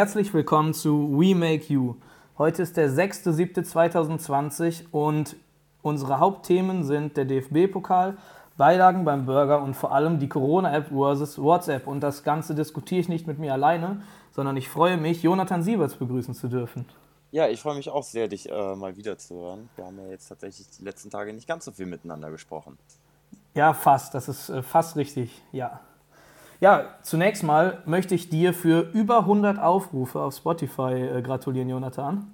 Herzlich willkommen zu We Make You. Heute ist der 6.7.2020 und unsere Hauptthemen sind der DFB-Pokal, Beilagen beim Burger und vor allem die Corona-App versus WhatsApp. Und das Ganze diskutiere ich nicht mit mir alleine, sondern ich freue mich, Jonathan Sieberts begrüßen zu dürfen. Ja, ich freue mich auch sehr, dich äh, mal wieder zu hören. Wir haben ja jetzt tatsächlich die letzten Tage nicht ganz so viel miteinander gesprochen. Ja, fast. Das ist äh, fast richtig, ja. Ja, zunächst mal möchte ich dir für über 100 Aufrufe auf Spotify äh, gratulieren, Jonathan.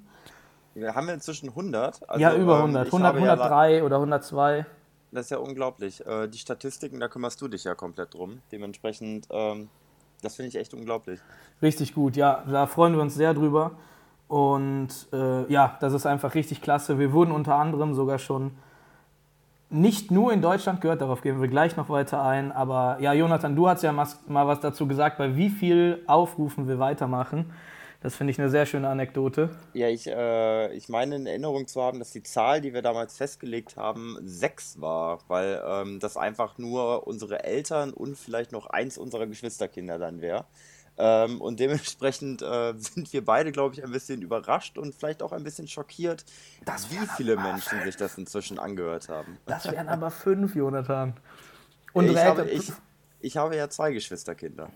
Wir haben inzwischen 100. Also, ja, über 100. Ähm, 100 103 ja oder 102. Das ist ja unglaublich. Äh, die Statistiken, da kümmerst du dich ja komplett drum. Dementsprechend, ähm, das finde ich echt unglaublich. Richtig gut, ja. Da freuen wir uns sehr drüber. Und äh, ja, das ist einfach richtig klasse. Wir wurden unter anderem sogar schon nicht nur in Deutschland gehört, darauf gehen wir gleich noch weiter ein. Aber ja, Jonathan, du hast ja mal was dazu gesagt, bei wie viel Aufrufen wir weitermachen. Das finde ich eine sehr schöne Anekdote. Ja, ich, äh, ich meine in Erinnerung zu haben, dass die Zahl, die wir damals festgelegt haben, sechs war, weil ähm, das einfach nur unsere Eltern und vielleicht noch eins unserer Geschwisterkinder dann wäre. Ähm, und dementsprechend äh, sind wir beide, glaube ich, ein bisschen überrascht und vielleicht auch ein bisschen schockiert, das wie viele Menschen sich das inzwischen angehört haben. Das wären aber fünf, Jonathan. Und ich, habe, ich, ich habe ja zwei Geschwisterkinder.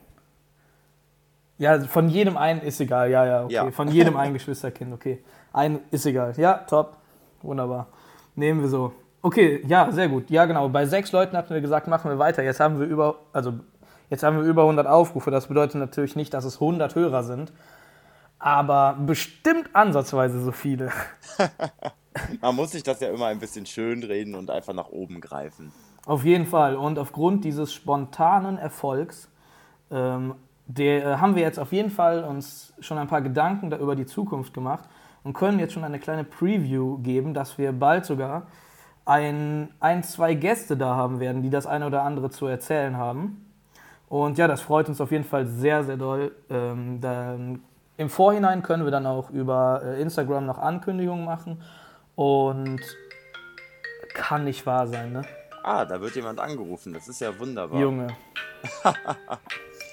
Ja, von jedem einen ist egal, ja, ja, okay. Ja. Von jedem ein Geschwisterkind, okay. Ein ist egal. Ja, top. Wunderbar. Nehmen wir so. Okay, ja, sehr gut. Ja, genau. Bei sechs Leuten hatten wir gesagt, machen wir weiter. Jetzt haben wir über, also jetzt haben wir über 100 Aufrufe. Das bedeutet natürlich nicht, dass es 100 Hörer sind, aber bestimmt ansatzweise so viele. Man muss sich das ja immer ein bisschen schön reden und einfach nach oben greifen. Auf jeden Fall. Und aufgrund dieses spontanen Erfolgs ähm, der, äh, haben wir jetzt auf jeden Fall uns schon ein paar Gedanken über die Zukunft gemacht und können jetzt schon eine kleine Preview geben, dass wir bald sogar ein, ein, zwei Gäste da haben werden, die das eine oder andere zu erzählen haben. Und ja, das freut uns auf jeden Fall sehr, sehr doll. Ähm, dann, Im Vorhinein können wir dann auch über äh, Instagram noch Ankündigungen machen und kann nicht wahr sein, ne? Ah, da wird jemand angerufen. Das ist ja wunderbar. Junge.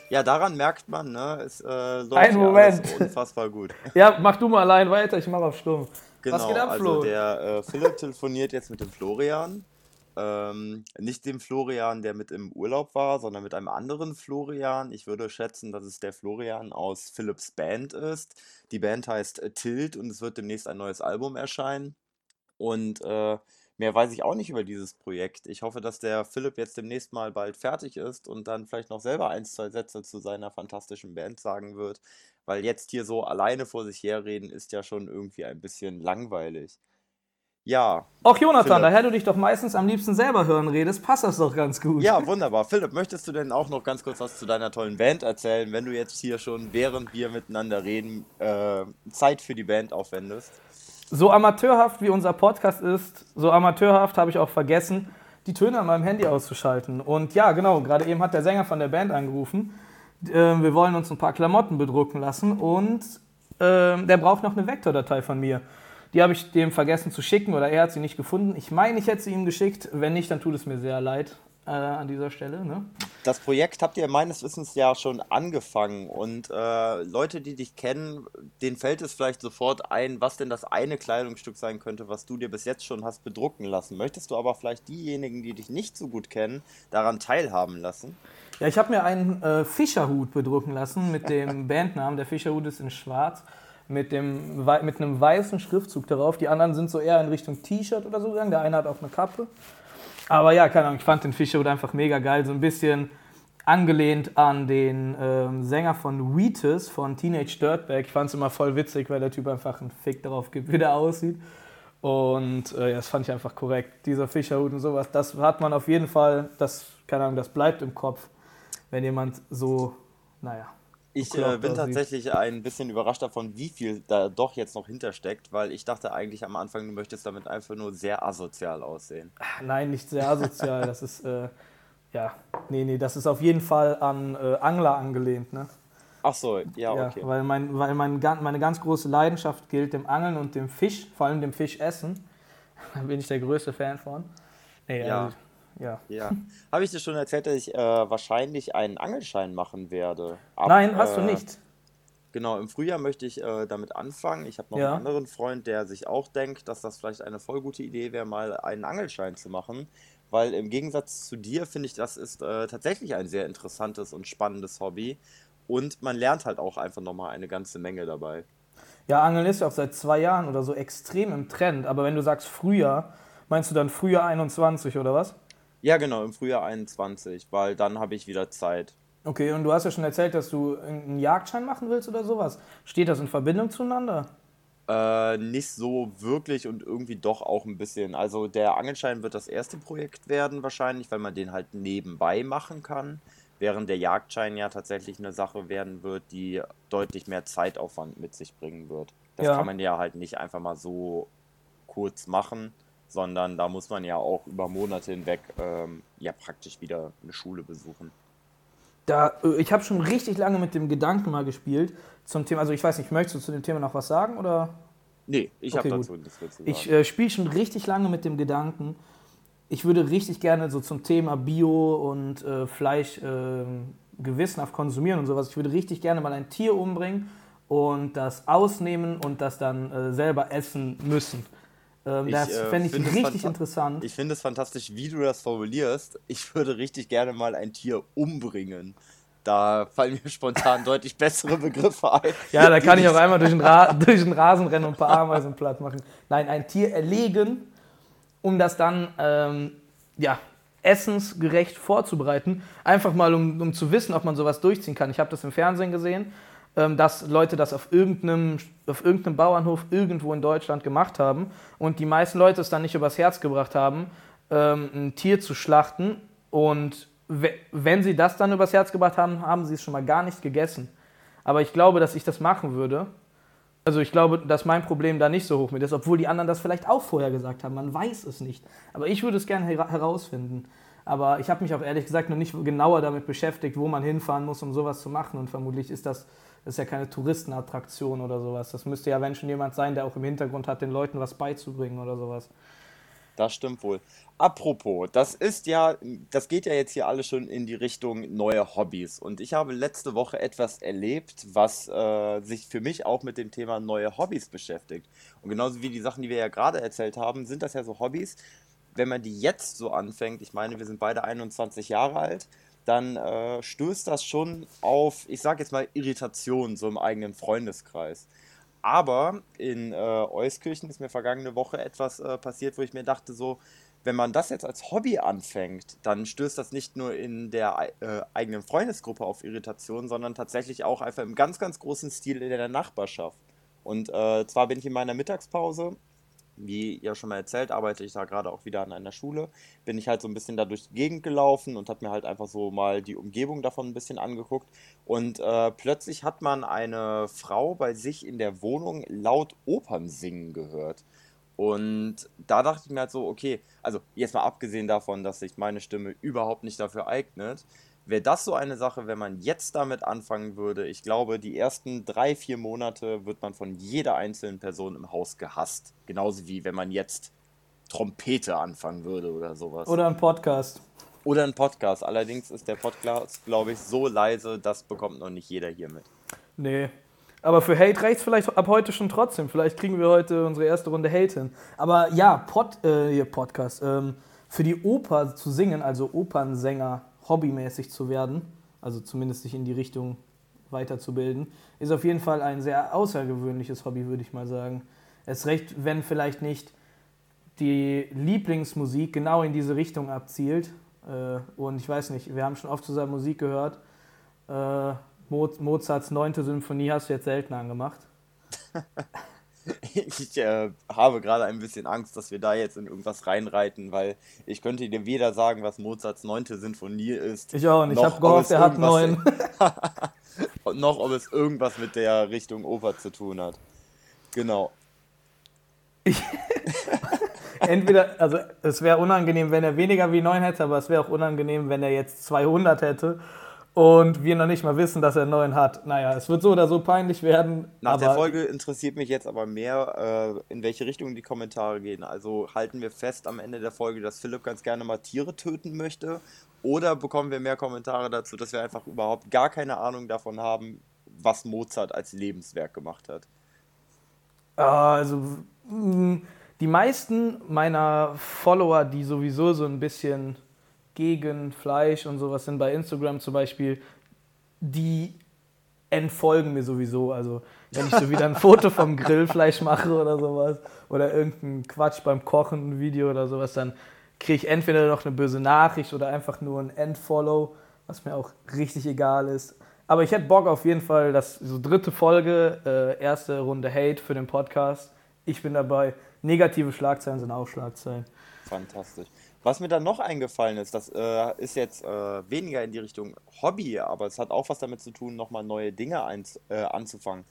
Ja, daran merkt man, ne? Es äh, läuft Ein Moment. unfassbar gut. ja, mach du mal allein weiter, ich mach auf Stumm. Genau, Was geht ab, Flo? Also der äh, Philipp telefoniert jetzt mit dem Florian. Ähm, nicht dem Florian, der mit im Urlaub war, sondern mit einem anderen Florian. Ich würde schätzen, dass es der Florian aus Philips Band ist. Die Band heißt Tilt und es wird demnächst ein neues Album erscheinen. Und äh, Mehr weiß ich auch nicht über dieses Projekt. Ich hoffe, dass der Philipp jetzt demnächst mal bald fertig ist und dann vielleicht noch selber ein, zwei Sätze zu seiner fantastischen Band sagen wird. Weil jetzt hier so alleine vor sich herreden ist ja schon irgendwie ein bisschen langweilig. Ja. Auch Jonathan, Philipp. daher du dich doch meistens am liebsten selber hören redest, passt das doch ganz gut. Ja, wunderbar. Philipp, möchtest du denn auch noch ganz kurz was zu deiner tollen Band erzählen, wenn du jetzt hier schon, während wir miteinander reden, äh, Zeit für die Band aufwendest? So amateurhaft wie unser Podcast ist, so amateurhaft habe ich auch vergessen, die Töne an meinem Handy auszuschalten. Und ja, genau, gerade eben hat der Sänger von der Band angerufen. Ähm, wir wollen uns ein paar Klamotten bedrucken lassen und ähm, der braucht noch eine Vektordatei von mir. Die habe ich dem vergessen zu schicken oder er hat sie nicht gefunden. Ich meine, ich hätte sie ihm geschickt. Wenn nicht, dann tut es mir sehr leid äh, an dieser Stelle. Ne? Das Projekt habt ihr meines Wissens ja schon angefangen und äh, Leute, die dich kennen, denen fällt es vielleicht sofort ein, was denn das eine Kleidungsstück sein könnte, was du dir bis jetzt schon hast bedrucken lassen. Möchtest du aber vielleicht diejenigen, die dich nicht so gut kennen, daran teilhaben lassen? Ja, ich habe mir einen äh, Fischerhut bedrucken lassen mit dem Bandnamen. Der Fischerhut ist in schwarz mit, dem, mit einem weißen Schriftzug darauf. Die anderen sind so eher in Richtung T-Shirt oder so gegangen. Der eine hat auch eine Kappe. Aber ja, keine Ahnung, ich fand den Fischerhut einfach mega geil. So ein bisschen angelehnt an den ähm, Sänger von Wheatus von Teenage Dirtbag. Ich fand es immer voll witzig, weil der Typ einfach einen Fick darauf gibt, wie der aussieht. Und äh, ja, das fand ich einfach korrekt. Dieser Fischerhut und sowas, das hat man auf jeden Fall, das, keine Ahnung, das bleibt im Kopf, wenn jemand so, naja, ich äh, bin tatsächlich ein bisschen überrascht davon, wie viel da doch jetzt noch hintersteckt, weil ich dachte eigentlich am Anfang, du möchtest damit einfach nur sehr asozial aussehen. Nein, nicht sehr asozial. das ist, äh, ja, nee, nee, das ist auf jeden Fall an äh, Angler angelehnt, ne? Ach so, ja, okay. Ja, weil mein, weil mein, meine ganz große Leidenschaft gilt dem Angeln und dem Fisch, vor allem dem Fischessen. Da bin ich der größte Fan von. Nee, ja. Also, ja. ja. Habe ich dir schon erzählt, dass ich äh, wahrscheinlich einen Angelschein machen werde? Ab, Nein, hast äh, du nicht. Genau, im Frühjahr möchte ich äh, damit anfangen. Ich habe noch Ja. einen anderen Freund, der sich auch denkt, dass das vielleicht eine voll gute Idee wäre, mal einen Angelschein zu machen. Weil im Gegensatz zu dir finde ich, das ist äh, tatsächlich ein sehr interessantes und spannendes Hobby. Und man lernt halt auch einfach nochmal eine ganze Menge dabei. Ja, Angeln ist ja auch seit zwei Jahren oder so extrem im Trend. Aber wenn du sagst Frühjahr, meinst du dann Frühjahr 21 oder was? Ja, genau, im Frühjahr 21, weil dann habe ich wieder Zeit. Okay, und du hast ja schon erzählt, dass du einen Jagdschein machen willst oder sowas. Steht das in Verbindung zueinander? Äh, nicht so wirklich und irgendwie doch auch ein bisschen. Also der Angelschein wird das erste Projekt werden wahrscheinlich, weil man den halt nebenbei machen kann, während der Jagdschein ja tatsächlich eine Sache werden wird, die deutlich mehr Zeitaufwand mit sich bringen wird. Das Ja. kann man ja halt nicht einfach mal so kurz machen, sondern da muss man ja auch über Monate hinweg ähm, ja praktisch wieder eine Schule besuchen. Da, äh, ich habe schon richtig lange mit dem Gedanken mal gespielt zum Thema. Also ich weiß nicht, möchtest du zu dem Thema noch was sagen oder? Nee, ich Okay, habe gut. dazu nichts mehr zu sagen. Ich äh, spiele schon richtig lange mit dem Gedanken. Ich würde richtig gerne so zum Thema Bio und äh, Fleisch äh, gewissenhaft konsumieren und sowas. Ich würde richtig gerne mal ein Tier umbringen und das ausnehmen und das dann äh, selber essen müssen. Ähm, Ich, das äh, fände ich richtig interessant. Ich finde es fantastisch, wie du das formulierst. Ich würde richtig gerne mal ein Tier umbringen. Da fallen mir spontan deutlich bessere Begriffe ein. Ja, da kann ich auch einmal durch den, Ra durch den Rasen rennen und ein paar Ameisen platt machen. Nein, ein Tier erlegen, um das dann ähm, ja, essensgerecht vorzubereiten. Einfach mal, um, um zu wissen, ob man sowas durchziehen kann. Ich habe das im Fernsehen gesehen, dass Leute das auf irgendeinem, auf irgendeinem Bauernhof irgendwo in Deutschland gemacht haben und die meisten Leute es dann nicht übers Herz gebracht haben, ähm, ein Tier zu schlachten. Und we- wenn sie das dann übers Herz gebracht haben, haben sie es schon mal gar nicht gegessen. Aber ich glaube, dass ich das machen würde. Also ich glaube, dass mein Problem da nicht so hoch mit ist, obwohl die anderen das vielleicht auch vorher gesagt haben. Man weiß es nicht. Aber ich würde es gerne hera herausfinden. Aber ich habe mich auch ehrlich gesagt noch nicht genauer damit beschäftigt, wo man hinfahren muss, um sowas zu machen. Und vermutlich ist das, das ist ja keine Touristenattraktion oder sowas. Das müsste ja, wenn schon jemand sein, der auch im Hintergrund hat, den Leuten was beizubringen oder sowas. Das stimmt wohl. Apropos, das ist ja, das geht ja jetzt hier alles schon in die Richtung neue Hobbys. Und ich habe letzte Woche etwas erlebt, was äh, sich für mich auch mit dem Thema neue Hobbys beschäftigt. Und genauso wie die Sachen, die wir ja gerade erzählt haben, sind das ja so Hobbys, wenn man die jetzt so anfängt, ich meine, wir sind beide 21 Jahre alt, dann äh, stößt das schon auf, ich sage jetzt mal, Irritation so im eigenen Freundeskreis. Aber in äh, Euskirchen ist mir vergangene Woche etwas äh, passiert, wo ich mir dachte, so, wenn man das jetzt als Hobby anfängt, dann stößt das nicht nur in der äh, eigenen Freundesgruppe auf Irritation, sondern tatsächlich auch einfach im ganz, ganz großen Stil in der Nachbarschaft. Und äh, zwar bin ich in meiner Mittagspause, wie ja schon mal erzählt, arbeite ich da gerade auch wieder an einer Schule, bin ich halt so ein bisschen da durch die Gegend gelaufen und habe mir halt einfach so mal die Umgebung davon ein bisschen angeguckt. Und äh, plötzlich hat man eine Frau bei sich in der Wohnung laut Opern singen gehört. Und da dachte ich mir halt so, okay, also jetzt mal abgesehen davon, dass sich meine Stimme überhaupt nicht dafür eignet, wäre das so eine Sache, wenn man jetzt damit anfangen würde. Ich glaube, die ersten drei, vier Monate wird man von jeder einzelnen Person im Haus gehasst. Genauso wie wenn man jetzt Trompete anfangen würde oder sowas. Oder ein Podcast. Oder ein Podcast. Allerdings ist der Podcast, glaube ich, so leise, das bekommt noch nicht jeder hier mit. Nee. Aber für Hate reicht vielleicht ab heute schon trotzdem. Vielleicht kriegen wir heute unsere erste Runde Hate hin. Aber ja, Pod, äh, Podcast. Ähm, für die Oper zu singen, also Opernsänger hobbymäßig zu werden, also zumindest sich in die Richtung weiterzubilden, ist auf jeden Fall ein sehr außergewöhnliches Hobby, würde ich mal sagen. Es recht, wenn vielleicht nicht die Lieblingsmusik genau in diese Richtung abzielt. Äh, und ich weiß nicht, wir haben schon oft zusammen Musik gehört. Äh, Mo Mozarts neunte Symphonie hast du jetzt selten angemacht. Ich äh, habe gerade ein bisschen Angst, dass wir da jetzt in irgendwas reinreiten, weil ich könnte dir weder sagen, was Mozarts neunte Sinfonie ist, Ich auch nicht. Ich habe gehofft, er hat neun. und noch ob es irgendwas mit der Richtung Oper zu tun hat. Genau. Entweder, also es wäre unangenehm, wenn er weniger wie neun hätte, aber es wäre auch unangenehm, wenn er jetzt 200 hätte und wir noch nicht mal wissen, dass er neun hat. Naja, es wird so oder so peinlich werden. Nach der Folge interessiert mich jetzt aber mehr, äh, in welche Richtung die Kommentare gehen. Also halten wir fest am Ende der Folge, dass Philipp ganz gerne mal Tiere töten möchte? Oder bekommen wir mehr Kommentare dazu, dass wir einfach überhaupt gar keine Ahnung davon haben, was Mozart als Lebenswerk gemacht hat? Ah, also mm, die meisten meiner Follower, die sowieso so ein bisschen gegen Fleisch und sowas sind bei Instagram zum Beispiel, die entfolgen mir sowieso. Also wenn ich so wieder ein Foto vom Grillfleisch mache oder sowas oder irgendein Quatsch beim Kochen, ein Video oder sowas, dann kriege ich entweder noch eine böse Nachricht oder einfach nur ein Endfollow, was mir auch richtig egal ist. Aber ich hätte Bock auf jeden Fall, dass so dritte Folge, äh, erste Runde Hate für den Podcast. Ich bin dabei. Negative Schlagzeilen sind auch Schlagzeilen. Fantastisch. Was mir dann noch eingefallen ist, das äh, ist jetzt äh, weniger in die Richtung Hobby, aber es hat auch was damit zu tun, nochmal neue Dinge äh, anzufangen.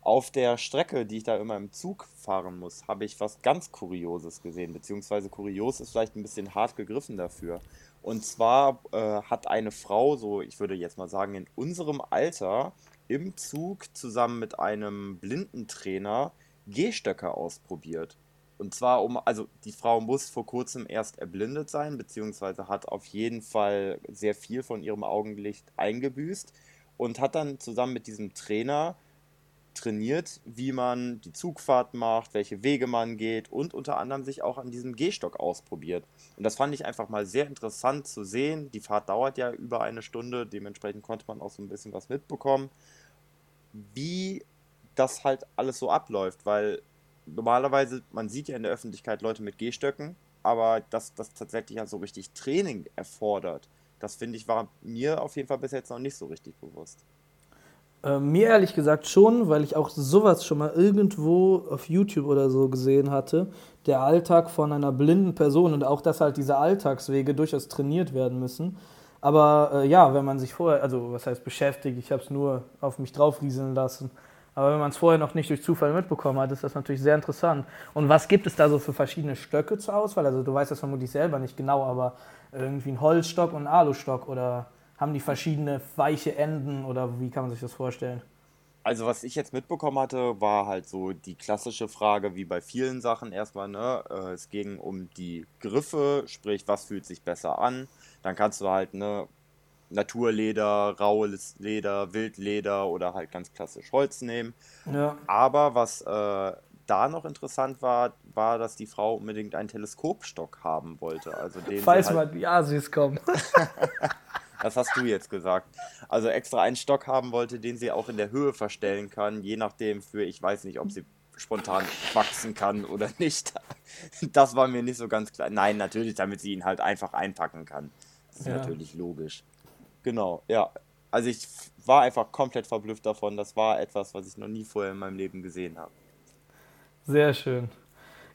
Auf der Strecke, die ich da immer im Zug fahren muss, habe ich was ganz Kurioses gesehen, beziehungsweise kurios ist vielleicht ein bisschen hart gegriffen dafür. Und zwar äh, hat eine Frau, so ich würde jetzt mal sagen, in unserem Alter im Zug zusammen mit einem Blindentrainer Gehstöcke ausprobiert. Und zwar um, also die Frau muss vor kurzem erst erblindet sein, beziehungsweise hat auf jeden Fall sehr viel von ihrem Augenlicht eingebüßt und hat dann zusammen mit diesem Trainer trainiert, wie man die Zugfahrt macht, welche Wege man geht und unter anderem sich auch an diesem Gehstock ausprobiert. Und das fand ich einfach mal sehr interessant zu sehen. Die Fahrt dauert ja über eine Stunde, dementsprechend konnte man auch so ein bisschen was mitbekommen, wie das halt alles so abläuft, weil normalerweise, man sieht ja in der Öffentlichkeit Leute mit Gehstöcken, aber dass das tatsächlich ja so richtig Training erfordert, das finde ich war mir auf jeden Fall bis jetzt noch nicht so richtig bewusst. Äh, mir ehrlich gesagt schon, weil ich auch sowas schon mal irgendwo auf YouTube oder so gesehen hatte. Der Alltag von einer blinden Person und auch, dass halt diese Alltagswege durchaus trainiert werden müssen. Aber äh, ja, wenn man sich vorher, also was heißt beschäftigt, ich habe es nur auf mich draufrieseln lassen. Aber wenn man es vorher noch nicht durch Zufall mitbekommen hat, ist das natürlich sehr interessant. Und was gibt es da so für verschiedene Stöcke zur Auswahl? Also du weißt das vermutlich selber nicht genau, aber irgendwie ein Holzstock und ein Alustock oder haben die verschiedene weiche Enden oder wie kann man sich das vorstellen? Also was ich jetzt mitbekommen hatte, war halt so die klassische Frage, wie bei vielen Sachen erstmal, ne? Äh, es ging um die Griffe, sprich, was fühlt sich besser an. Dann kannst du halt, ne, Naturleder, raues Leder, Wildleder oder halt ganz klassisch Holz nehmen. Ja. Aber was äh, da noch interessant war, war, dass die Frau unbedingt einen Teleskopstock haben wollte. Also den Falls halt mal die Asis kommen. das hast du jetzt gesagt. Also extra einen Stock haben wollte, den sie auch in der Höhe verstellen kann, je nachdem für, ich weiß nicht, ob sie spontan wachsen kann oder nicht. Das war mir nicht so ganz klar. Nein, natürlich, damit sie ihn halt einfach einpacken kann. Das ist ja. natürlich logisch. Genau, ja. Also ich war einfach komplett verblüfft davon. Das war etwas, was ich noch nie vorher in meinem Leben gesehen habe. Sehr schön.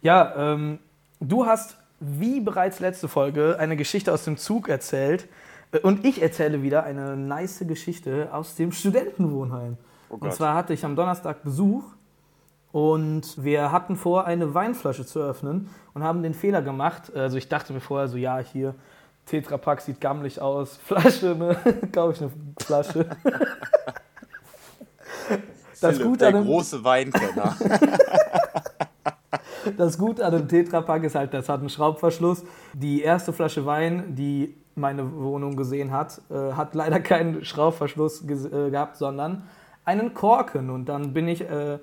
Ja, ähm, du hast, wie bereits letzte Folge, eine Geschichte aus dem Zug erzählt. Äh, und ich erzähle wieder eine nice Geschichte aus dem Studentenwohnheim. Oh und zwar hatte ich am Donnerstag Besuch und wir hatten vor, eine Weinflasche zu öffnen und haben den Fehler gemacht. Also ich dachte mir vorher so, ja, hier Tetrapack sieht gammelig aus. Flasche, ne? Kaufe ich eine Flasche. das Philipp, Gute der an dem, große Weinkenner. das Gute an dem Tetrapack ist halt, das hat einen Schraubverschluss. Die erste Flasche Wein, die meine Wohnung gesehen hat, äh, hat leider keinen Schraubverschluss äh, gehabt, sondern einen Korken. Und dann bin ich äh,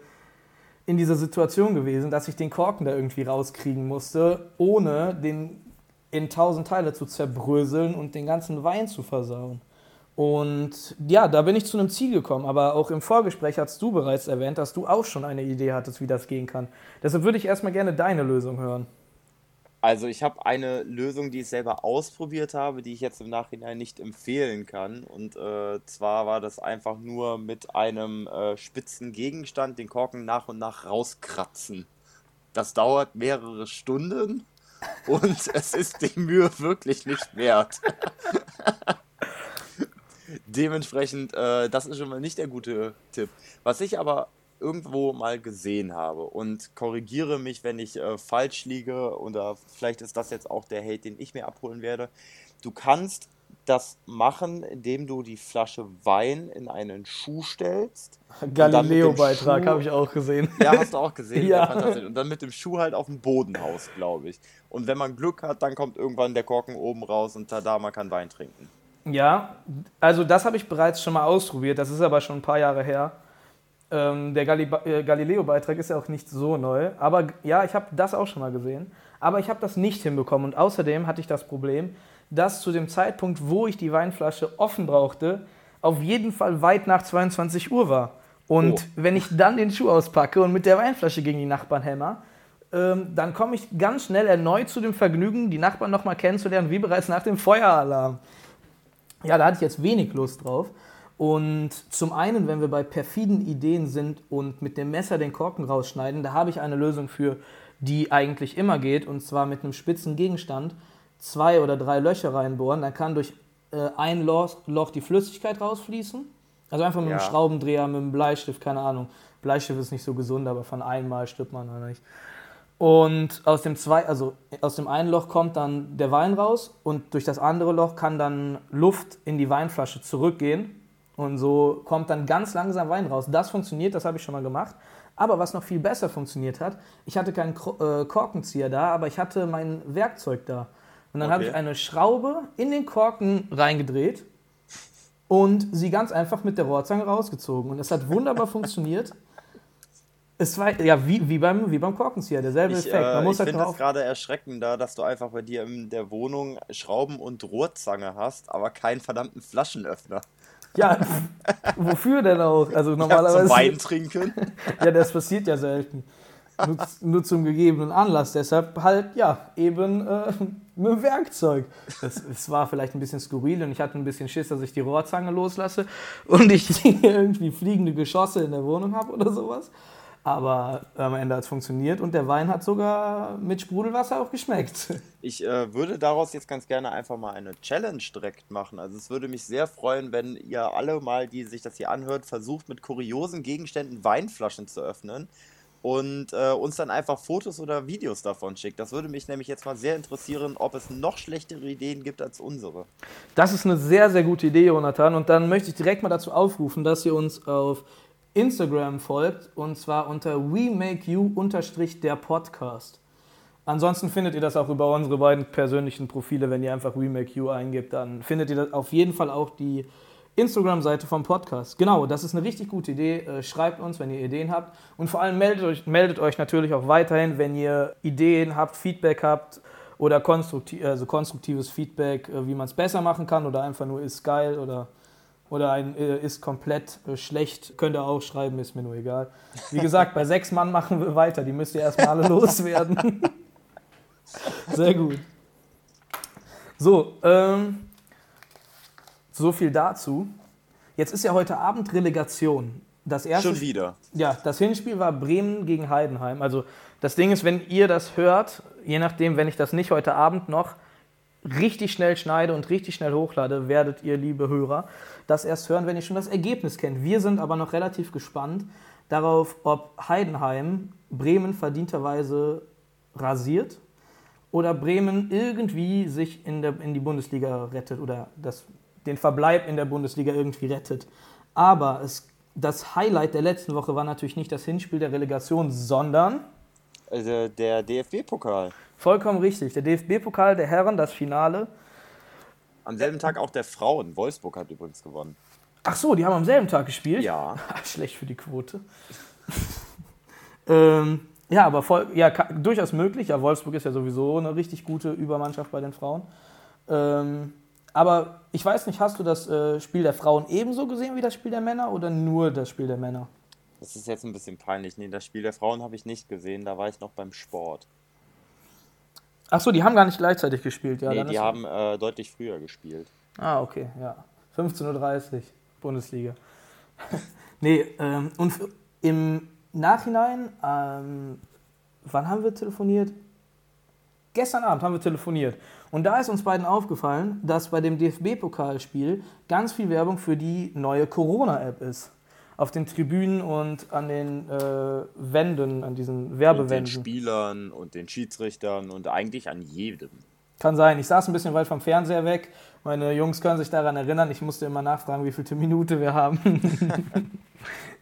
in dieser Situation gewesen, dass ich den Korken da irgendwie rauskriegen musste, ohne den in tausend Teile zu zerbröseln und den ganzen Wein zu versauen. Und ja, da bin ich zu einem Ziel gekommen. Aber auch im Vorgespräch hast du bereits erwähnt, dass du auch schon eine Idee hattest, wie das gehen kann. Deshalb würde ich erstmal gerne deine Lösung hören. Also ich habe eine Lösung, die ich selber ausprobiert habe, die ich jetzt im Nachhinein nicht empfehlen kann. Und äh, zwar war das einfach nur mit einem äh, spitzen Gegenstand den Korken nach und nach rauskratzen. Das dauert mehrere Stunden und es ist die Mühe wirklich nicht wert. Dementsprechend, äh, das ist schon mal nicht der gute Tipp. Was ich aber irgendwo mal gesehen habe und korrigiere mich, wenn ich äh, falsch liege oder vielleicht ist das jetzt auch der Hate, den ich mir abholen werde. Du kannst das machen, indem du die Flasche Wein in einen Schuh stellst. Galileo-Beitrag habe ich auch gesehen. Ja, hast du auch gesehen. ja. Und dann mit dem Schuh halt auf dem Boden haust, glaube ich. Und wenn man Glück hat, dann kommt irgendwann der Korken oben raus und tada, man kann Wein trinken. Ja, also das habe ich bereits schon mal ausprobiert, das ist aber schon ein paar Jahre her. Ähm, der äh, Galileo-Beitrag ist ja auch nicht so neu, aber ja, ich habe das auch schon mal gesehen. Aber ich habe das nicht hinbekommen und außerdem hatte ich das Problem, dass zu dem Zeitpunkt, wo ich die Weinflasche offen brauchte, auf jeden Fall weit nach 22 Uhr war. Und oh. wenn ich dann den Schuh auspacke und mit der Weinflasche gegen die Nachbarn hämmer, ähm, dann komme ich ganz schnell erneut zu dem Vergnügen, die Nachbarn nochmal kennenzulernen, wie bereits nach dem Feueralarm. Ja, da hatte ich jetzt wenig Lust drauf. Und zum einen, wenn wir bei perfiden Ideen sind und mit dem Messer den Korken rausschneiden, da habe ich eine Lösung für, die eigentlich immer geht, und zwar mit einem spitzen Gegenstand zwei oder drei Löcher reinbohren. Dann kann durch äh, ein Loch, Loch die Flüssigkeit rausfließen also einfach mit ja. einem Schraubendreher, mit einem Bleistift, keine Ahnung. Bleistift ist nicht so gesund, aber von einmal stirbt man noch nicht. Und aus dem, zwei, also aus dem einen Loch kommt dann der Wein raus und durch das andere Loch kann dann Luft in die Weinflasche zurückgehen. Und so kommt dann ganz langsam Wein raus. Das funktioniert, das habe ich schon mal gemacht. Aber was noch viel besser funktioniert hat, ich hatte keinen äh, Korkenzieher da, aber ich hatte mein Werkzeug da. Und dann okay. habe ich eine Schraube in den Korken reingedreht und sie ganz einfach mit der Rohrzange rausgezogen. Und es hat wunderbar funktioniert. Es war ja wie, wie, beim, wie beim Korkenzieher, derselbe ich, Effekt. Man äh, ich halt finde es gerade erschreckender, dass du einfach bei dir in der Wohnung Schrauben und Rohrzange hast, aber keinen verdammten Flaschenöffner. Ja, wofür denn auch? Also normalerweise. Ja, zum Wein trinken. ja, das passiert ja selten nur, nur, zum gegebenen Anlass. Deshalb halt, ja, eben äh, mit dem Werkzeug. Das, es war vielleicht ein bisschen skurril und ich hatte ein bisschen Schiss, dass ich die Rohrzange loslasse und ich irgendwie fliegende Geschosse in der Wohnung habe oder sowas. Aber am Ende hat es funktioniert und der Wein hat sogar mit Sprudelwasser auch geschmeckt. Ich äh, würde daraus jetzt ganz gerne einfach mal eine Challenge direkt machen. Also es würde mich sehr freuen, wenn ihr alle mal, die sich das hier anhört, versucht mit kuriosen Gegenständen Weinflaschen zu öffnen und äh, uns dann einfach Fotos oder Videos davon schickt. Das würde mich nämlich jetzt mal sehr interessieren, ob es noch schlechtere Ideen gibt als unsere. Das ist eine sehr, sehr gute Idee, Jonathan. Und dann möchte ich direkt mal dazu aufrufen, dass ihr uns auf Instagram folgt und zwar unter WeMakeYou der Podcast. Ansonsten findet ihr das auch über unsere beiden persönlichen Profile. Wenn ihr einfach WeMakeYou eingibt, dann findet ihr auf jeden Fall auch die Instagram-Seite vom Podcast. Genau, das ist eine richtig gute Idee. Äh, schreibt uns, wenn ihr Ideen habt. Und vor allem meldet euch, meldet euch natürlich auch weiterhin, wenn ihr Ideen habt, Feedback habt oder konstruktiv, also konstruktives Feedback, äh, wie man es besser machen kann oder einfach nur ist geil oder, oder ein äh, ist komplett schlecht. Könnt ihr auch schreiben, ist mir nur egal. Wie gesagt, bei sechs Mann machen wir weiter. Die müsst ihr erstmal alle loswerden. Sehr gut. So, ähm, so viel dazu. Jetzt ist ja heute Abend Relegation. Das erste, Schon wieder. Ja, das Hinspiel war Bremen gegen Heidenheim. Also das Ding ist, wenn ihr das hört, je nachdem, wenn ich das nicht heute Abend noch richtig schnell schneide und richtig schnell hochlade, werdet ihr, liebe Hörer, das erst hören, wenn ihr schon das Ergebnis kennt. Wir sind aber noch relativ gespannt darauf, ob Heidenheim Bremen verdienterweise rasiert oder Bremen irgendwie sich in, der, in die Bundesliga rettet oder das den Verbleib in der Bundesliga irgendwie rettet. Aber es, das Highlight der letzten Woche war natürlich nicht das Hinspiel der Relegation, sondern also der DFB-Pokal. Vollkommen richtig. Der DFB-Pokal der Herren, das Finale. Am selben Tag auch der Frauen. Wolfsburg hat übrigens gewonnen. Ach so, die haben am selben Tag gespielt? Ja. Schlecht für die Quote. ähm, ja, aber voll, ja, durchaus möglich. Ja, Wolfsburg ist ja sowieso eine richtig gute Übermannschaft bei den Frauen. Ähm, aber ich weiß nicht, hast du das äh, Spiel der Frauen ebenso gesehen wie das Spiel der Männer oder nur das Spiel der Männer? Das ist jetzt ein bisschen peinlich. Nee, das Spiel der Frauen habe ich nicht gesehen, da war ich noch beim Sport. Ach so, die haben gar nicht gleichzeitig gespielt, ja. Nee, die haben äh, deutlich früher gespielt. Ah, okay, ja. 15.30 Uhr, Bundesliga. nee, ähm, und im Nachhinein, ähm, wann haben wir telefoniert? Gestern Abend haben wir telefoniert. Und da ist uns beiden aufgefallen, dass bei dem DFB-Pokalspiel ganz viel Werbung für die neue Corona-App ist. Auf den Tribünen und an den äh, Wänden, an diesen Werbewänden. Und den Spielern und den Schiedsrichtern und eigentlich an jedem. Kann sein. Ich saß ein bisschen weit vom Fernseher weg. Meine Jungs können sich daran erinnern. Ich musste immer nachfragen, wie viele Minute wir haben.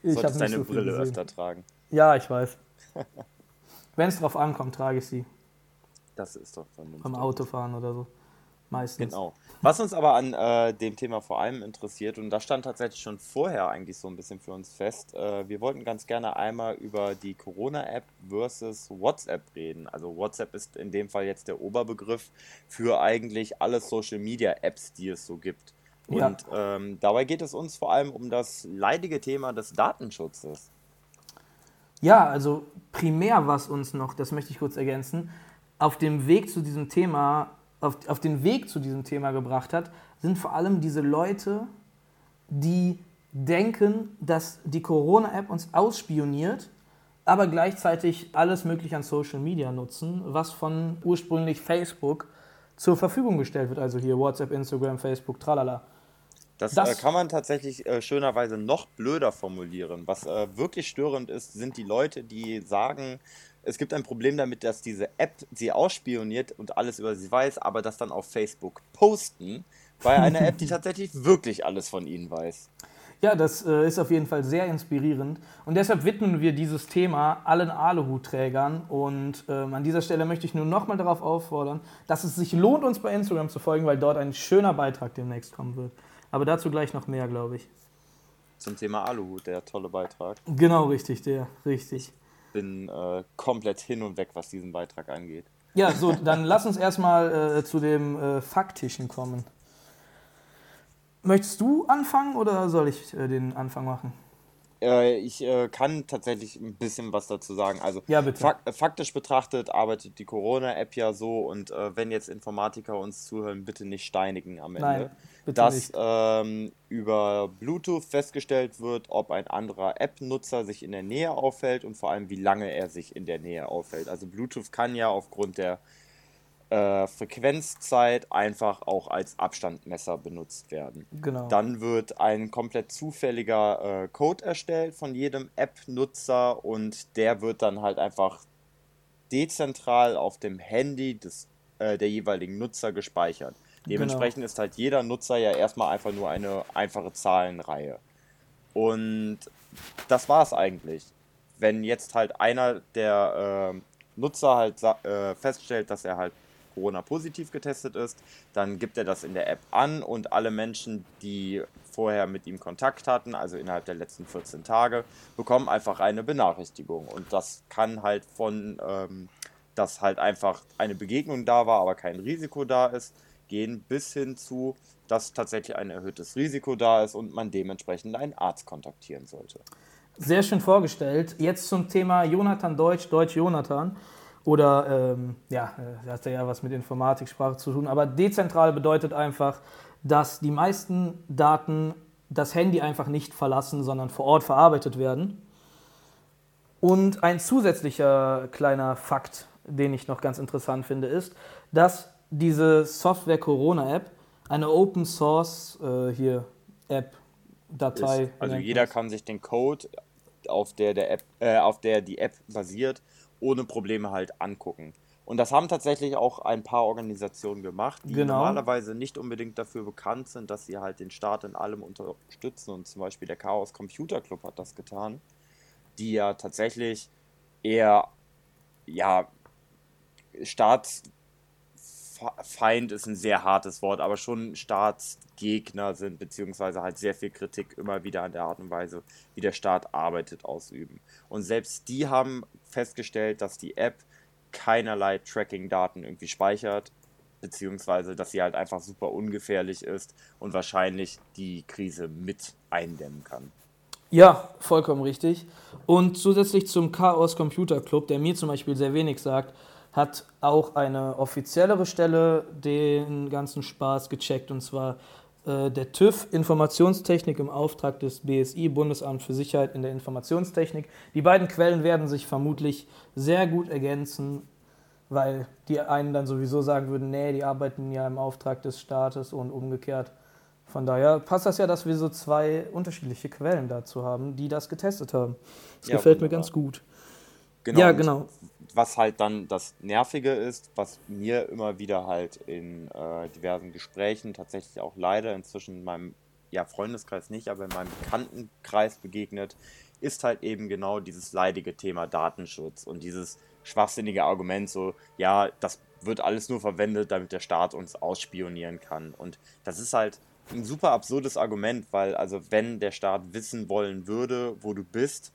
ich Solltest deine so Brille öfter tragen. Ja, ich weiß. Wenn es drauf ankommt, trage ich sie. Das ist doch vernünftig. Beim Autofahren oder so. meistens. Genau. Was uns aber an äh, dem Thema vor allem interessiert, und das stand tatsächlich schon vorher eigentlich so ein bisschen für uns fest, äh, wir wollten ganz gerne einmal über die Corona-App versus WhatsApp reden. Also WhatsApp ist in dem Fall jetzt der Oberbegriff für eigentlich alle Social-Media-Apps, die es so gibt. Ja. Und ähm, dabei geht es uns vor allem um das leidige Thema des Datenschutzes. Ja, also primär was uns noch, das möchte ich kurz ergänzen, auf dem Weg zu diesem Thema auf, auf den Weg zu diesem Thema gebracht hat, sind vor allem diese Leute, die denken, dass die Corona-App uns ausspioniert, aber gleichzeitig alles Mögliche an Social Media nutzen, was von ursprünglich Facebook zur Verfügung gestellt wird. Also hier WhatsApp, Instagram, Facebook, tralala. Das, das äh, kann man tatsächlich äh, schönerweise noch blöder formulieren. Was äh, wirklich störend ist, sind die Leute, die sagen, es gibt ein Problem damit, dass diese App sie ausspioniert und alles über sie weiß, aber das dann auf Facebook posten bei einer App, die tatsächlich wirklich alles von ihnen weiß. Ja, das äh, ist auf jeden Fall sehr inspirierend. Und deshalb widmen wir dieses Thema allen Aluhutträgern. Und ähm, an dieser Stelle möchte ich nur nochmal darauf auffordern, dass es sich lohnt, uns bei Instagram zu folgen, weil dort ein schöner Beitrag demnächst kommen wird. Aber dazu gleich noch mehr, glaube ich. Zum Thema Aluhut, der tolle Beitrag. Genau, richtig, der, richtig bin äh, komplett hin und weg, was diesen Beitrag angeht. Ja, so, dann lass uns erstmal äh, zu dem äh, Faktischen kommen. Möchtest du anfangen oder soll ich äh, den Anfang machen? Äh, ich äh, kann tatsächlich ein bisschen was dazu sagen. Also ja, fak faktisch betrachtet arbeitet die Corona-App ja so und wenn jetzt Informatiker uns zuhören, bitte nicht steinigen am Ende. Nein dass ähm, über Bluetooth festgestellt wird, ob ein anderer App-Nutzer sich in der Nähe aufhält und vor allem, wie lange er sich in der Nähe aufhält. Also Bluetooth kann ja aufgrund der äh, Frequenzzeit einfach auch als Abstandmesser benutzt werden. Genau. Dann wird ein komplett zufälliger äh, Code erstellt von jedem App-Nutzer und der wird dann halt einfach dezentral auf dem Handy des, äh, der jeweiligen Nutzer gespeichert. Dementsprechend genau. ist halt jeder Nutzer ja erstmal einfach nur eine einfache Zahlenreihe. Und das war es eigentlich. Wenn jetzt halt einer der äh, Nutzer halt äh, feststellt, dass er halt Corona-positiv getestet ist, dann gibt er das in der App an und alle Menschen, die vorher mit ihm Kontakt hatten, also innerhalb der letzten 14 Tage, bekommen einfach eine Benachrichtigung. Und das kann halt von, ähm, dass halt einfach eine Begegnung da war, aber kein Risiko da ist, gehen bis hin zu, dass tatsächlich ein erhöhtes Risiko da ist und man dementsprechend einen Arzt kontaktieren sollte. Sehr schön vorgestellt. Jetzt zum Thema Jonathan Deutsch, Deutsch Jonathan. Oder, ähm, ja, das hat ja was mit Informatiksprache zu tun. Aber dezentral bedeutet einfach, dass die meisten Daten das Handy einfach nicht verlassen, sondern vor Ort verarbeitet werden. Und ein zusätzlicher kleiner Fakt, den ich noch ganz interessant finde, ist, dass diese Software Corona App eine Open Source äh, hier App Datei. Ist, also jeder kann sich den Code, auf der, der App, äh, auf der die App basiert, ohne Probleme halt angucken. Und das haben tatsächlich auch ein paar Organisationen gemacht, die genau. normalerweise nicht unbedingt dafür bekannt sind, dass sie halt den Staat in allem unterstützen. Und zum Beispiel der Chaos Computer Club hat das getan, die ja tatsächlich eher ja, Staats, Feind ist ein sehr hartes Wort, aber schon Staatsgegner sind, beziehungsweise halt sehr viel Kritik immer wieder an der Art und Weise, wie der Staat arbeitet, ausüben. Und selbst die haben festgestellt, dass die App keinerlei Tracking-Daten irgendwie speichert, beziehungsweise dass sie halt einfach super ungefährlich ist und wahrscheinlich die Krise mit eindämmen kann. Ja, vollkommen richtig. Und zusätzlich zum Chaos Computer Club, der mir zum Beispiel sehr wenig sagt, hat auch eine offiziellere Stelle den ganzen Spaß gecheckt und zwar äh, der TÜV Informationstechnik im Auftrag des BSI, Bundesamt für Sicherheit in der Informationstechnik. Die beiden Quellen werden sich vermutlich sehr gut ergänzen, weil die einen dann sowieso sagen würden, nee, die arbeiten ja im Auftrag des Staates und umgekehrt. Von daher passt das ja, dass wir so zwei unterschiedliche Quellen dazu haben, die das getestet haben. Das ja, gefällt wunderbar. mir ganz gut. Genau, ja, genau was halt dann das Nervige ist, was mir immer wieder halt in äh, diversen Gesprächen tatsächlich auch leider inzwischen in meinem ja, Freundeskreis nicht, aber in meinem Bekanntenkreis begegnet, ist halt eben genau dieses leidige Thema Datenschutz und dieses schwachsinnige Argument so, ja, das wird alles nur verwendet, damit der Staat uns ausspionieren kann. Und das ist halt ein super absurdes Argument, weil also wenn der Staat wissen wollen würde, wo du bist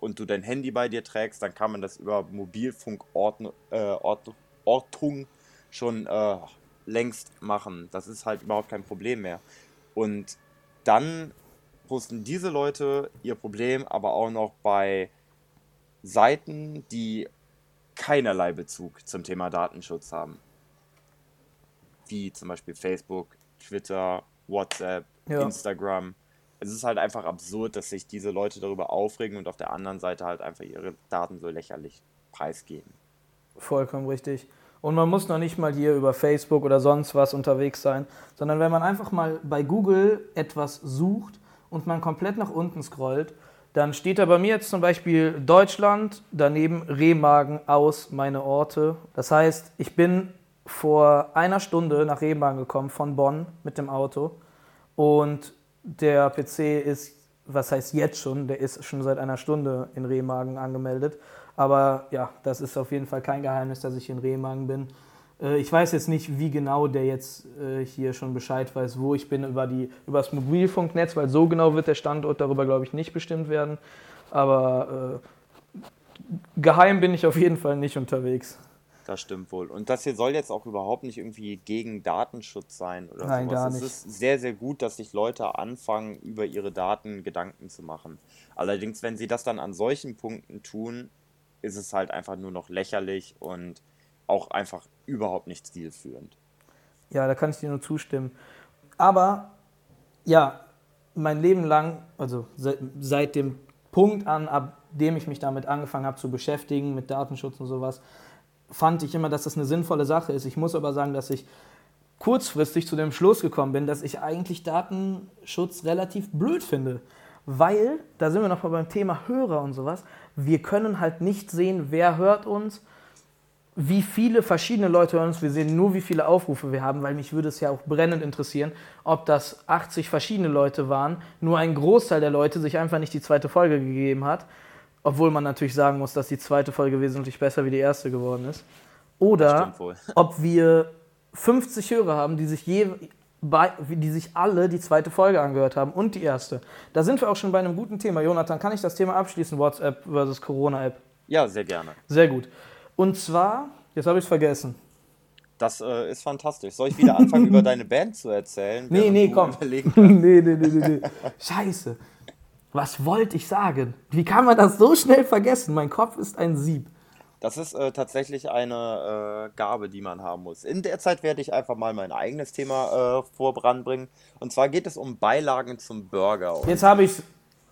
und du dein Handy bei dir trägst, dann kann man das über Mobilfunkortung äh, schon äh, längst machen. Das ist halt überhaupt kein Problem mehr. Und dann posten diese Leute ihr Problem aber auch noch bei Seiten, die keinerlei Bezug zum Thema Datenschutz haben. Wie zum Beispiel Facebook, Twitter, WhatsApp, ja. Instagram. Es ist halt einfach absurd, dass sich diese Leute darüber aufregen und auf der anderen Seite halt einfach ihre Daten so lächerlich preisgeben. Vollkommen richtig. Und man muss noch nicht mal hier über Facebook oder sonst was unterwegs sein, sondern wenn man einfach mal bei Google etwas sucht und man komplett nach unten scrollt, dann steht da bei mir jetzt zum Beispiel Deutschland, daneben Remagen aus meine Orte. Das heißt, ich bin vor einer Stunde nach Remagen gekommen von Bonn mit dem Auto und der PC ist, was heißt jetzt schon, der ist schon seit einer Stunde in Remagen angemeldet. Aber ja, das ist auf jeden Fall kein Geheimnis, dass ich in Remagen bin. Äh, ich weiß jetzt nicht, wie genau der jetzt äh, hier schon Bescheid weiß, wo ich bin über, die, über das Mobilfunknetz, weil so genau wird der Standort darüber, glaube ich, nicht bestimmt werden. Aber äh, geheim bin ich auf jeden Fall nicht unterwegs. Das stimmt wohl. Und das hier soll jetzt auch überhaupt nicht irgendwie gegen Datenschutz sein oder Nein, sowas. Gar nicht. Es ist sehr, sehr gut, dass sich Leute anfangen, über ihre Daten Gedanken zu machen. Allerdings, wenn sie das dann an solchen Punkten tun, ist es halt einfach nur noch lächerlich und auch einfach überhaupt nicht stilführend. Ja, da kann ich dir nur zustimmen. Aber ja, mein Leben lang, also seit, seit dem Punkt an, ab dem ich mich damit angefangen habe zu beschäftigen, mit Datenschutz und sowas, fand ich immer, dass das eine sinnvolle Sache ist. Ich muss aber sagen, dass ich kurzfristig zu dem Schluss gekommen bin, dass ich eigentlich Datenschutz relativ blöd finde. Weil, da sind wir noch mal beim Thema Hörer und sowas, wir können halt nicht sehen, wer hört uns, wie viele verschiedene Leute hören uns. Wir sehen nur, wie viele Aufrufe wir haben, weil mich würde es ja auch brennend interessieren, ob das 80 verschiedene Leute waren, nur ein Großteil der Leute sich einfach nicht die zweite Folge gegeben hat obwohl man natürlich sagen muss, dass die zweite Folge wesentlich besser wie die erste geworden ist. Oder ob wir 50 Hörer haben, die sich, je, die sich alle die zweite Folge angehört haben und die erste. Da sind wir auch schon bei einem guten Thema. Jonathan, kann ich das Thema abschließen, WhatsApp versus Corona-App? Ja, sehr gerne. Sehr gut. Und zwar, jetzt habe ich es vergessen. Das äh, ist fantastisch. Soll ich wieder anfangen, über deine Band zu erzählen? Nee, nee, komm. nee, nee, nee, nee, nee. Scheiße. Was wollte ich sagen? Wie kann man das so schnell vergessen? Mein Kopf ist ein Sieb. Das ist äh, tatsächlich eine äh, Gabe, die man haben muss. In der Zeit werde ich einfach mal mein eigenes Thema äh, voranbringen. Und zwar geht es um Beilagen zum Burger. Jetzt habe ich es.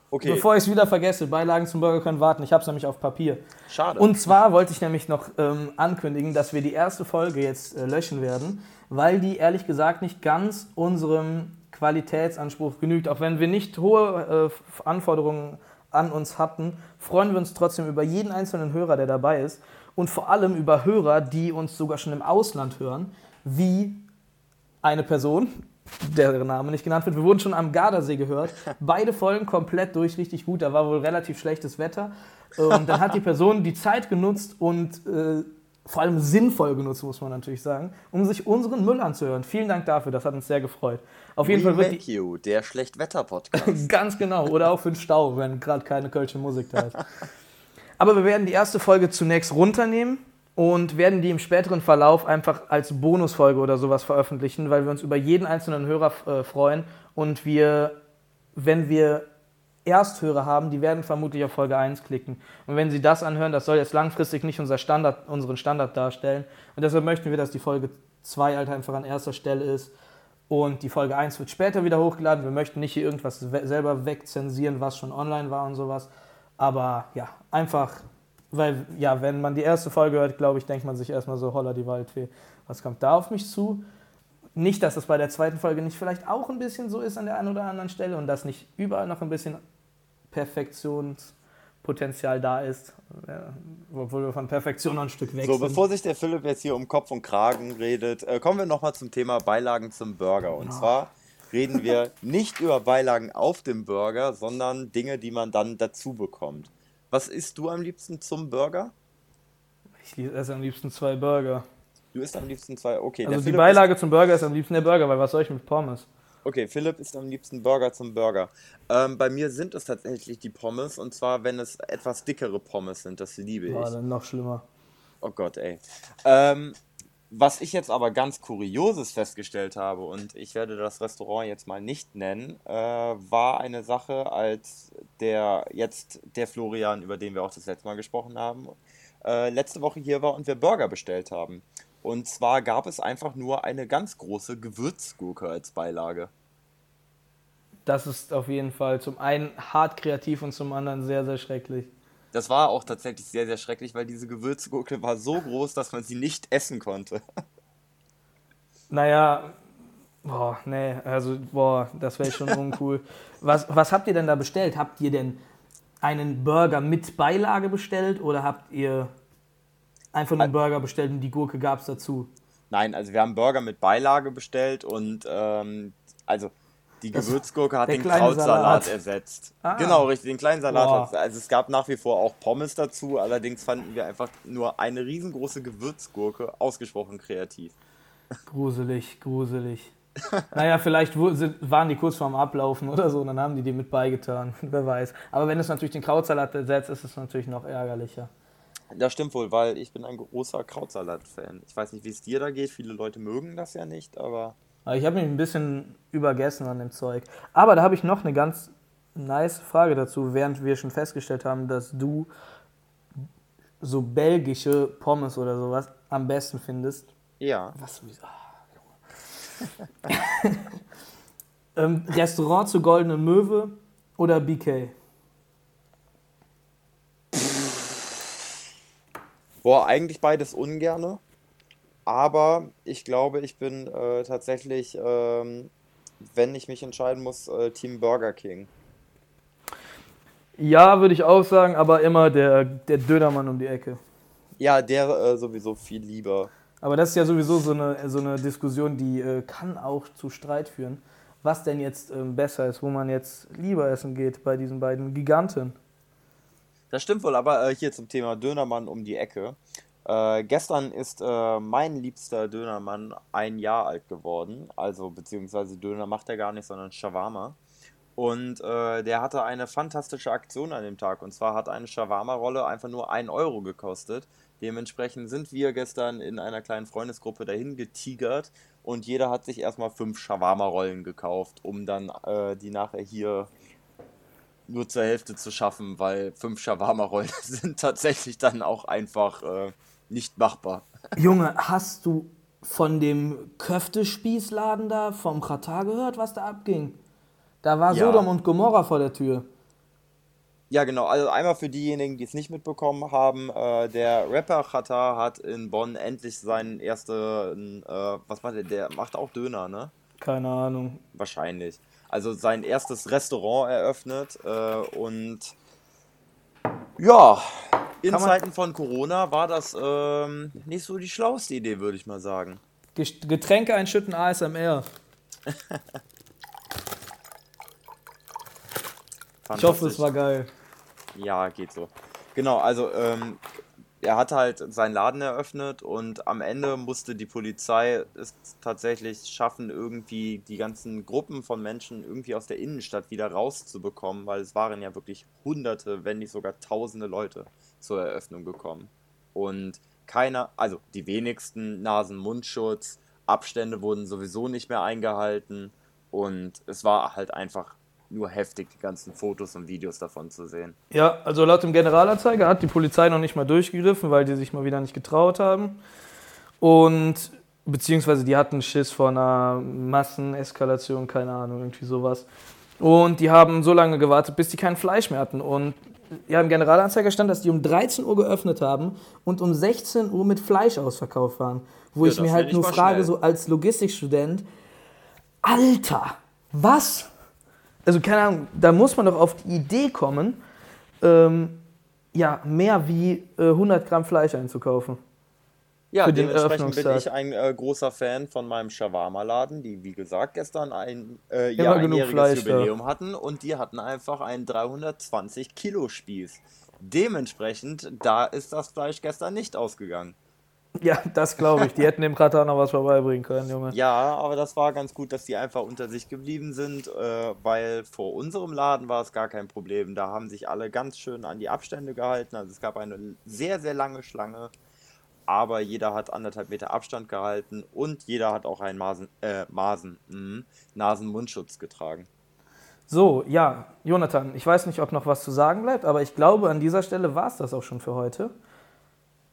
Okay. Bevor ich es wieder vergesse, Beilagen zum Burger können warten. Ich habe es nämlich auf Papier. Schade. Und zwar wollte ich nämlich noch ähm, ankündigen, dass wir die erste Folge jetzt äh, löschen werden, weil die ehrlich gesagt nicht ganz unserem Qualitätsanspruch genügt. Auch wenn wir nicht hohe äh, Anforderungen an uns hatten, freuen wir uns trotzdem über jeden einzelnen Hörer, der dabei ist. Und vor allem über Hörer, die uns sogar schon im Ausland hören, wie eine Person, deren Name nicht genannt wird. Wir wurden schon am Gardasee gehört. Beide Folgen komplett durch, richtig gut. Da war wohl relativ schlechtes Wetter. Und dann hat die Person die Zeit genutzt und äh, vor allem sinnvoll genutzt, muss man natürlich sagen, um sich unseren Müll anzuhören. Vielen Dank dafür, das hat uns sehr gefreut. Auf jeden We Fall wird you, der Schlechtwetter-Podcast. Ganz genau, oder auch für den Stau, wenn gerade keine kölsche Musik da ist. Aber wir werden die erste Folge zunächst runternehmen und werden die im späteren Verlauf einfach als Bonusfolge oder sowas veröffentlichen, weil wir uns über jeden einzelnen Hörer äh, freuen und wir, wenn wir Ersthörer haben, die werden vermutlich auf Folge 1 klicken. Und wenn sie das anhören, das soll jetzt langfristig nicht unser Standard, unseren Standard darstellen. Und deshalb möchten wir, dass die Folge 2 halt einfach an erster Stelle ist. Und die Folge 1 wird später wieder hochgeladen. Wir möchten nicht hier irgendwas selber wegzensieren, was schon online war und sowas. Aber ja, einfach, weil, ja, wenn man die erste Folge hört, glaube ich, denkt man sich erstmal so, holla die Waldfee, was kommt da auf mich zu? Nicht, dass das bei der zweiten Folge nicht vielleicht auch ein bisschen so ist an der einen oder anderen Stelle und dass nicht überall noch ein bisschen Perfektionspotenzial da ist, ja, obwohl wir von Perfektion noch ein Stück weg so, sind. So, bevor sich der Philipp jetzt hier um Kopf und Kragen redet, äh, kommen wir nochmal zum Thema Beilagen zum Burger. Und oh. zwar reden wir nicht über Beilagen auf dem Burger, sondern Dinge, die man dann dazu bekommt. Was isst du am liebsten zum Burger? Ich esse am liebsten zwei Burger. Du isst am liebsten zwei. Okay, also die Beilage zum Burger ist am liebsten der Burger, weil was soll ich mit Pommes? Okay, Philipp isst am liebsten Burger zum Burger. Ähm, bei mir sind es tatsächlich die Pommes und zwar, wenn es etwas dickere Pommes sind, das liebe ich. Boah, dann noch schlimmer. Oh Gott, ey. Ähm, was ich jetzt aber ganz Kurioses festgestellt habe, und ich werde das Restaurant jetzt mal nicht nennen, äh, war eine Sache, als der jetzt der Florian, über den wir auch das letzte Mal gesprochen haben, äh, letzte Woche hier war und wir Burger bestellt haben. Und zwar gab es einfach nur eine ganz große Gewürzgurke als Beilage. Das ist auf jeden Fall zum einen hart kreativ und zum anderen sehr, sehr schrecklich. Das war auch tatsächlich sehr, sehr schrecklich, weil diese Gewürzgurke war so groß, dass man sie nicht essen konnte. Naja, boah, nee, also, boah, das wäre schon uncool. Was, was habt ihr denn da bestellt? Habt ihr denn einen Burger mit Beilage bestellt oder habt ihr einfach nur einen Burger bestellt und die Gurke gab es dazu? Nein, also wir haben Burger mit Beilage bestellt und ähm, also die Gewürzgurke hat den Krautsalat Salat. ersetzt. Ah. Genau, richtig, den kleinen Salat. Boah. Also es gab nach wie vor auch Pommes dazu, allerdings fanden wir einfach nur eine riesengroße Gewürzgurke ausgesprochen kreativ. Gruselig, gruselig. naja, vielleicht waren die kurz vorm Ablaufen oder so und dann haben die die mit beigetan. Wer weiß. Aber wenn es natürlich den Krautsalat ersetzt, ist es natürlich noch ärgerlicher. Das stimmt wohl, weil ich bin ein großer Krautsalat-Fan. Ich weiß nicht, wie es dir da geht. Viele Leute mögen das ja nicht, aber. Ich habe mich ein bisschen übergessen an dem Zeug. Aber da habe ich noch eine ganz nice Frage dazu, während wir schon festgestellt haben, dass du so belgische Pommes oder sowas am besten findest. Ja. Was? Ah, ähm, Restaurant zur Goldenen Möwe oder BK? Boah, eigentlich beides ungerne. Aber ich glaube, ich bin äh, tatsächlich, ähm, wenn ich mich entscheiden muss, äh, Team Burger King. Ja, würde ich auch sagen, aber immer der, der Dönermann um die Ecke. Ja, der äh, sowieso viel lieber. Aber das ist ja sowieso so eine, so eine Diskussion, die äh, kann auch zu Streit führen. Was denn jetzt ähm, besser ist, wo man jetzt lieber essen geht bei diesen beiden Giganten. Das stimmt wohl, aber äh, hier zum Thema Dönermann um die Ecke. Äh, gestern ist äh, mein liebster Dönermann ein Jahr alt geworden. Also, beziehungsweise Döner macht er gar nicht, sondern Shawarma. Und äh, der hatte eine fantastische Aktion an dem Tag. Und zwar hat eine Shawarma-Rolle einfach nur 1 Euro gekostet. Dementsprechend sind wir gestern in einer kleinen Freundesgruppe dahin getigert und jeder hat sich erstmal fünf Shawarma-Rollen gekauft, um dann äh, die nachher hier nur zur Hälfte zu schaffen, weil fünf Shawarma-Rollen sind tatsächlich dann auch einfach äh, nicht machbar. Junge, hast du von dem Köftespießladen da vom Katar gehört, was da abging? Da war ja. Sodom und Gomorra vor der Tür. Ja, genau. Also einmal für diejenigen, die es nicht mitbekommen haben, äh, der Rapper Khatar hat in Bonn endlich seinen ersten, äh, was macht der? Der macht auch Döner, ne? Keine Ahnung. Wahrscheinlich. Also sein erstes Restaurant eröffnet äh, und ja, in Zeiten von Corona war das ähm, nicht so die schlauste Idee, würde ich mal sagen. Getränke einschütten ASMR. ich hoffe, es war geil. Ja, geht so. Genau, also ähm, er hat halt seinen Laden eröffnet und am Ende musste die Polizei es tatsächlich schaffen, irgendwie die ganzen Gruppen von Menschen irgendwie aus der Innenstadt wieder rauszubekommen, weil es waren ja wirklich hunderte, wenn nicht sogar tausende Leute zur Eröffnung gekommen. Und keiner, also die wenigsten Nasen-Mundschutz, Abstände wurden sowieso nicht mehr eingehalten und es war halt einfach nur heftig, die ganzen Fotos und Videos davon zu sehen. Ja, also laut dem Generalanzeiger hat die Polizei noch nicht mal durchgegriffen, weil die sich mal wieder nicht getraut haben. Und beziehungsweise die hatten Schiss vor einer Masseneskalation, keine Ahnung, irgendwie sowas. Und die haben so lange gewartet, bis die kein Fleisch mehr hatten. Und ja, im Generalanzeiger stand, dass die um 13 Uhr geöffnet haben und um 16 Uhr mit Fleisch ausverkauft waren. Wo ja, ich mir halt nur frage, schnell. so als Logistikstudent, Alter, was? Also keine Ahnung, da muss man doch auf die Idee kommen, ähm, ja, mehr wie äh, 100 Gramm Fleisch einzukaufen. Ja, dementsprechend bin ich ein äh, großer Fan von meinem Shawarma-Laden, die wie gesagt gestern ein äh, ja, einjähriges Jubiläum da. hatten und die hatten einfach einen 320 Kilo Spieß. Dementsprechend, da ist das Fleisch gestern nicht ausgegangen. Ja, das glaube ich. Die hätten dem Katar noch was vorbeibringen können, Junge. Ja, aber das war ganz gut, dass die einfach unter sich geblieben sind, äh, weil vor unserem Laden war es gar kein Problem. Da haben sich alle ganz schön an die Abstände gehalten. Also es gab eine sehr, sehr lange Schlange, aber jeder hat anderthalb Meter Abstand gehalten und jeder hat auch einen Masen, äh, Masen, mh, Nasen-Mundschutz getragen. So, ja, Jonathan, ich weiß nicht, ob noch was zu sagen bleibt, aber ich glaube, an dieser Stelle war es das auch schon für heute.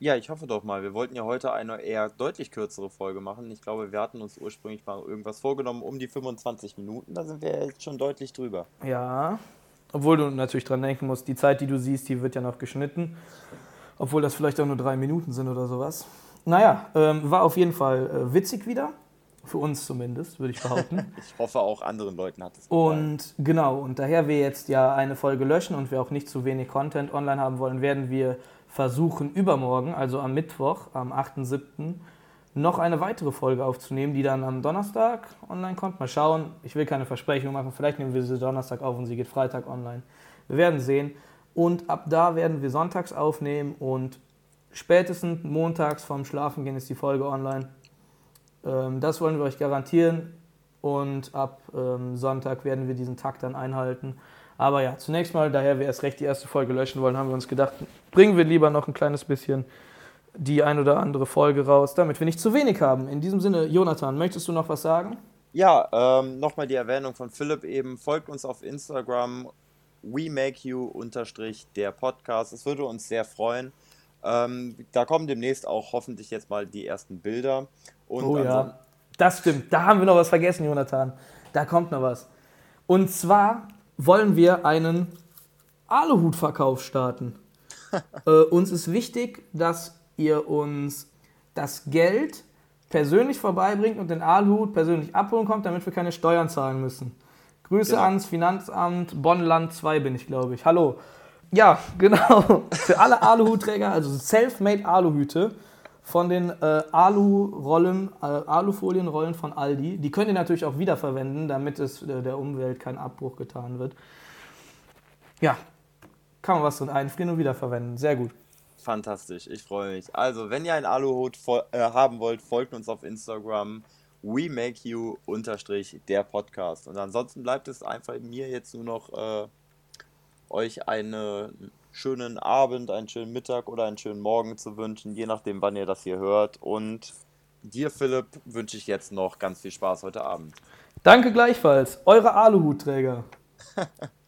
Ja, ich hoffe doch mal. Wir wollten ja heute eine eher deutlich kürzere Folge machen. Ich glaube, wir hatten uns ursprünglich mal irgendwas vorgenommen um die 25 Minuten. Da sind wir jetzt schon deutlich drüber. Ja, obwohl du natürlich dran denken musst, die Zeit, die du siehst, die wird ja noch geschnitten. Obwohl das vielleicht auch nur drei Minuten sind oder sowas. Naja, ähm, war auf jeden Fall äh, witzig wieder. Für uns zumindest, würde ich behaupten. ich hoffe, auch anderen Leuten hat es gefallen. Und genau, und daher wir jetzt ja eine Folge löschen und wir auch nicht zu wenig Content online haben wollen, werden wir versuchen, übermorgen, also am Mittwoch, am 8.7., noch eine weitere Folge aufzunehmen, die dann am Donnerstag online kommt. Mal schauen, ich will keine Versprechungen machen, vielleicht nehmen wir sie Donnerstag auf und sie geht Freitag online. Wir werden sehen. Und ab da werden wir sonntags aufnehmen und spätestens montags vorm Schlafengehen ist die Folge online. Ähm, das wollen wir euch garantieren und ab ähm, Sonntag werden wir diesen Takt dann einhalten. Aber ja, zunächst mal, daher wir erst recht die erste Folge löschen wollen, haben wir uns gedacht, bringen wir lieber noch ein kleines bisschen die ein oder andere Folge raus, damit wir nicht zu wenig haben. In diesem Sinne, Jonathan, möchtest du noch was sagen? Ja, ähm, nochmal die Erwähnung von Philipp eben. Folgt uns auf Instagram, we make you unterstrich der Podcast. Es würde uns sehr freuen. Ähm, da kommen demnächst auch hoffentlich jetzt mal die ersten Bilder. Und oh ja, das stimmt. Da haben wir noch was vergessen, Jonathan. Da kommt noch was. Und zwar wollen wir einen Aluhutverkauf starten. äh, uns ist wichtig, dass ihr uns das Geld persönlich vorbeibringt und den Aluhut persönlich abholen kommt, damit wir keine Steuern zahlen müssen. Grüße genau. ans Finanzamt Bonn-Land 2 bin ich, glaube ich. Hallo. Ja, genau. Für alle Aluhutträger, also self-made Aluhüte von den äh, Alu-Rollen, äh, Alufolienrollen von Aldi. Die könnt ihr natürlich auch wiederverwenden, damit es äh, der Umwelt kein Abbruch getan wird. Ja, kann man was drin einfrieren und wiederverwenden. Sehr gut. Fantastisch, ich freue mich. Also, wenn ihr einen Aluhut äh, haben wollt, folgt uns auf Instagram. We make you unterstrich der Podcast. Und ansonsten bleibt es einfach mir jetzt nur noch äh, euch einen schönen Abend, einen schönen Mittag oder einen schönen Morgen zu wünschen, je nachdem, wann ihr das hier hört. Und dir, Philipp, wünsche ich jetzt noch ganz viel Spaß heute Abend. Danke gleichfalls, eure Aluhutträger.